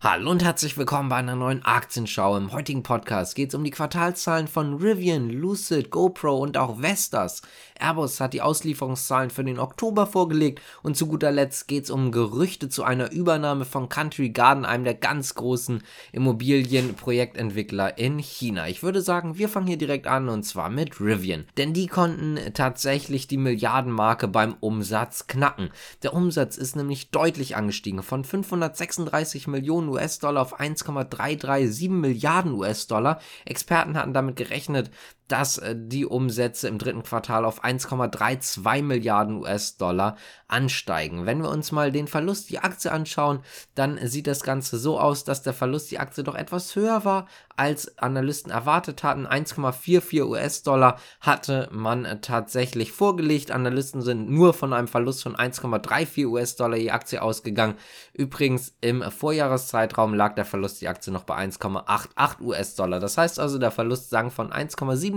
Hallo und herzlich willkommen bei einer neuen Aktienschau. Im heutigen Podcast geht es um die Quartalszahlen von Rivian, Lucid, GoPro und auch Vestas. Airbus hat die Auslieferungszahlen für den Oktober vorgelegt und zu guter Letzt geht es um Gerüchte zu einer Übernahme von Country Garden, einem der ganz großen Immobilienprojektentwickler in China. Ich würde sagen, wir fangen hier direkt an und zwar mit Rivian, denn die konnten tatsächlich die Milliardenmarke beim Umsatz knacken. Der Umsatz ist nämlich deutlich angestiegen von 536 Millionen US-Dollar auf 1,337 Milliarden US-Dollar. Experten hatten damit gerechnet, dass äh, die Umsätze im dritten Quartal auf 1,32 Milliarden US-Dollar ansteigen. Wenn wir uns mal den Verlust die Aktie anschauen, dann sieht das Ganze so aus, dass der Verlust die Aktie doch etwas höher war, als Analysten erwartet hatten. 1,44 US-Dollar hatte man tatsächlich vorgelegt. Analysten sind nur von einem Verlust von 1,34 US-Dollar je Aktie ausgegangen. Übrigens im Vorjahreszeitraum lag der Verlust die Aktie noch bei 1,88 US-Dollar. Das heißt also, der Verlust sank von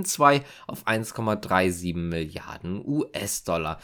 1,72 auf 1,37 Milliarden US-Dollar.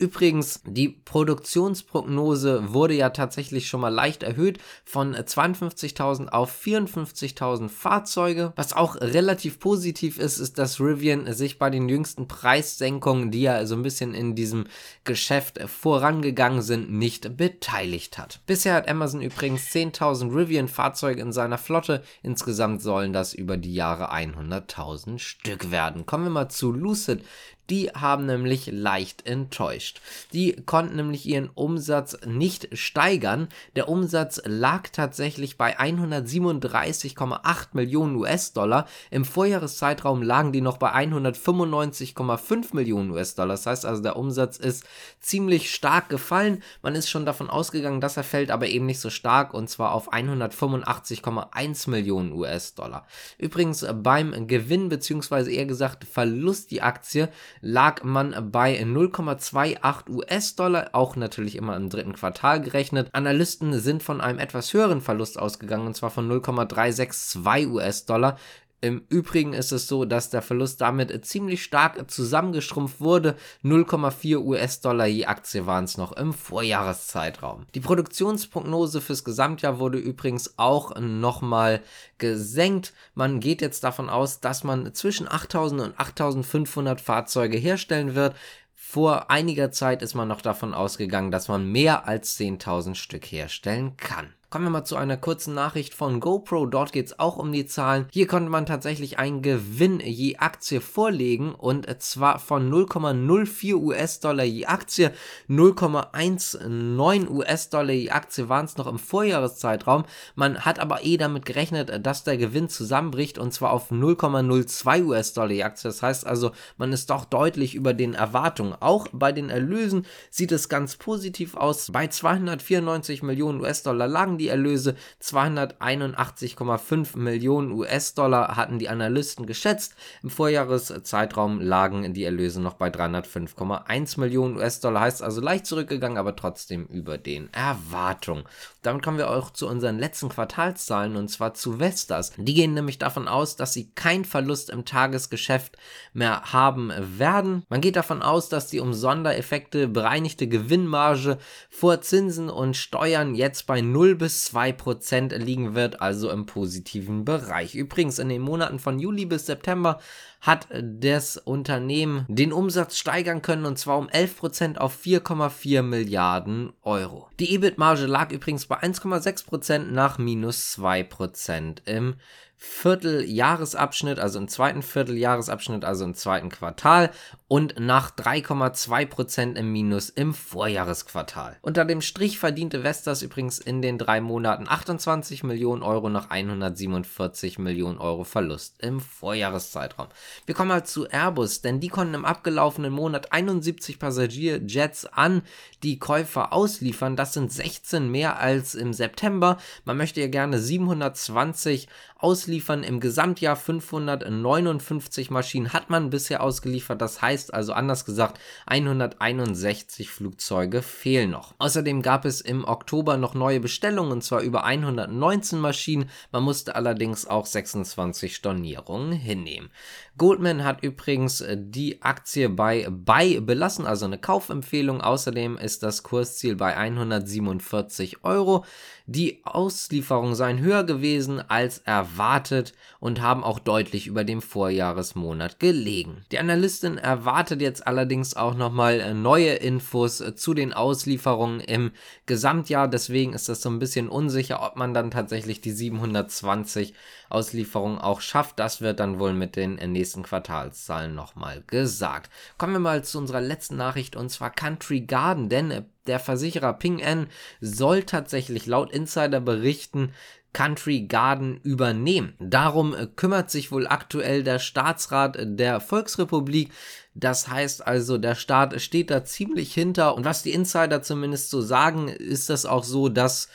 Übrigens, die Produktionsprognose wurde ja tatsächlich schon mal leicht erhöht von 52.000 auf 54.000 Fahrzeuge. Was auch relativ positiv ist, ist, dass Rivian sich bei den jüngsten Preissenkungen, die ja so ein bisschen in diesem Geschäft vorangegangen sind, nicht beteiligt hat. Bisher hat Amazon übrigens 10.000 Rivian-Fahrzeuge in seiner Flotte. Insgesamt sollen das über die Jahre 100.000 Stück werden. Kommen wir mal zu Lucid. Die haben nämlich leicht enttäuscht. Die konnten nämlich ihren Umsatz nicht steigern. Der Umsatz lag tatsächlich bei 137,8 Millionen US-Dollar. Im Vorjahreszeitraum lagen die noch bei 195,5 Millionen US-Dollar. Das heißt also, der Umsatz ist ziemlich stark gefallen. Man ist schon davon ausgegangen, dass er fällt, aber eben nicht so stark und zwar auf 185,1 Millionen US-Dollar. Übrigens beim Gewinn bzw. eher gesagt Verlust die Aktie lag man bei 0,28 US-Dollar, auch natürlich immer im dritten Quartal gerechnet. Analysten sind von einem etwas höheren Verlust ausgegangen, und zwar von 0,362 US-Dollar. Im Übrigen ist es so, dass der Verlust damit ziemlich stark zusammengeschrumpft wurde. 0,4 US-Dollar je Aktie waren es noch im Vorjahreszeitraum. Die Produktionsprognose fürs Gesamtjahr wurde übrigens auch nochmal gesenkt. Man geht jetzt davon aus, dass man zwischen 8000 und 8500 Fahrzeuge herstellen wird. Vor einiger Zeit ist man noch davon ausgegangen, dass man mehr als 10.000 Stück herstellen kann. Kommen wir mal zu einer kurzen Nachricht von GoPro. Dort geht es auch um die Zahlen. Hier konnte man tatsächlich einen Gewinn je Aktie vorlegen und zwar von 0,04 US-Dollar je Aktie. 0,19 US-Dollar je Aktie waren es noch im Vorjahreszeitraum. Man hat aber eh damit gerechnet, dass der Gewinn zusammenbricht und zwar auf 0,02 US-Dollar je Aktie. Das heißt also, man ist doch deutlich über den Erwartungen. Auch bei den Erlösen sieht es ganz positiv aus. Bei 294 Millionen US-Dollar lagen die Erlöse. 281,5 Millionen US-Dollar hatten die Analysten geschätzt. Im Vorjahreszeitraum lagen die Erlöse noch bei 305,1 Millionen US-Dollar. Heißt also leicht zurückgegangen, aber trotzdem über den Erwartungen. Damit kommen wir auch zu unseren letzten Quartalszahlen und zwar zu Vestas. Die gehen nämlich davon aus, dass sie keinen Verlust im Tagesgeschäft mehr haben werden. Man geht davon aus, dass die um Sondereffekte bereinigte Gewinnmarge vor Zinsen und Steuern jetzt bei 0 bis bis 2% liegen wird, also im positiven Bereich. Übrigens in den Monaten von Juli bis September hat das Unternehmen den Umsatz steigern können und zwar um 11% auf 4,4 Milliarden Euro. Die EBIT-Marge lag übrigens bei 1,6% nach minus 2% im Vierteljahresabschnitt, also im zweiten Vierteljahresabschnitt, also im zweiten Quartal und nach 3,2% im Minus im Vorjahresquartal. Unter dem Strich verdiente Vestas übrigens in den drei Monaten 28 Millionen Euro nach 147 Millionen Euro Verlust im Vorjahreszeitraum. Wir kommen mal zu Airbus, denn die konnten im abgelaufenen Monat 71 Passagierjets an die Käufer ausliefern. Das sind 16 mehr als im September. Man möchte ja gerne 720 ausliefern ausliefern. Im Gesamtjahr 559 Maschinen hat man bisher ausgeliefert. Das heißt also anders gesagt, 161 Flugzeuge fehlen noch. Außerdem gab es im Oktober noch neue Bestellungen und zwar über 119 Maschinen. Man musste allerdings auch 26 Stornierungen hinnehmen. Goldman hat übrigens äh, die Aktie bei Buy belassen, also eine Kaufempfehlung. Außerdem ist das Kursziel bei 147 Euro. Die Auslieferungen seien höher gewesen als erwartet und haben auch deutlich über dem Vorjahresmonat gelegen. Die Analystin erwartet jetzt allerdings auch nochmal äh, neue Infos äh, zu den Auslieferungen im Gesamtjahr. Deswegen ist das so ein bisschen unsicher, ob man dann tatsächlich die 720 Auslieferungen auch schafft. Das wird dann wohl mit den nächsten Quartalszahlen nochmal gesagt. Kommen wir mal zu unserer letzten Nachricht und zwar Country Garden, denn äh, der Versicherer Ping N soll tatsächlich laut Insider berichten, Country Garden übernehmen. Darum äh, kümmert sich wohl aktuell der Staatsrat der Volksrepublik. Das heißt also, der Staat steht da ziemlich hinter. Und was die Insider zumindest so sagen, ist das auch so, dass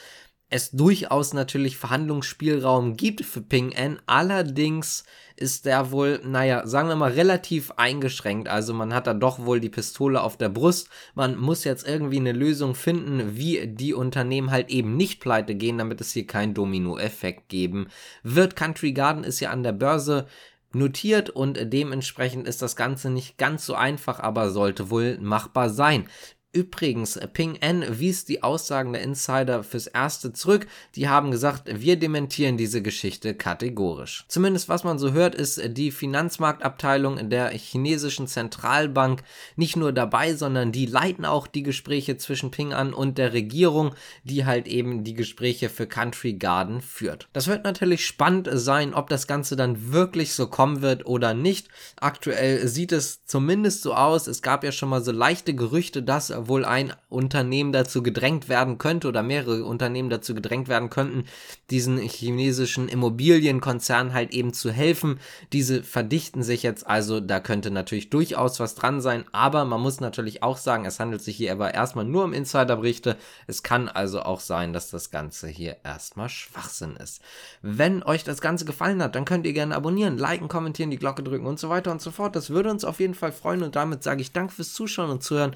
es durchaus natürlich Verhandlungsspielraum gibt für Ping N. Allerdings ist der wohl, naja, sagen wir mal, relativ eingeschränkt. Also man hat da doch wohl die Pistole auf der Brust. Man muss jetzt irgendwie eine Lösung finden, wie die Unternehmen halt eben nicht pleite gehen, damit es hier keinen Domino-Effekt geben wird. Country Garden ist ja an der Börse notiert und dementsprechend ist das Ganze nicht ganz so einfach, aber sollte wohl machbar sein. Übrigens, Ping N wies die Aussagen der Insider fürs Erste zurück. Die haben gesagt, wir dementieren diese Geschichte kategorisch. Zumindest was man so hört, ist die Finanzmarktabteilung der chinesischen Zentralbank nicht nur dabei, sondern die leiten auch die Gespräche zwischen Ping An und der Regierung, die halt eben die Gespräche für Country Garden führt. Das wird natürlich spannend sein, ob das Ganze dann wirklich so kommen wird oder nicht. Aktuell sieht es zumindest so aus. Es gab ja schon mal so leichte Gerüchte, dass wohl ein Unternehmen dazu gedrängt werden könnte oder mehrere Unternehmen dazu gedrängt werden könnten, diesen chinesischen Immobilienkonzern halt eben zu helfen. Diese verdichten sich jetzt also, da könnte natürlich durchaus was dran sein, aber man muss natürlich auch sagen, es handelt sich hier aber erstmal nur um Insiderberichte. Es kann also auch sein, dass das Ganze hier erstmal Schwachsinn ist. Wenn euch das Ganze gefallen hat, dann könnt ihr gerne abonnieren, liken, kommentieren, die Glocke drücken und so weiter und so fort. Das würde uns auf jeden Fall freuen und damit sage ich Dank fürs Zuschauen und Zuhören.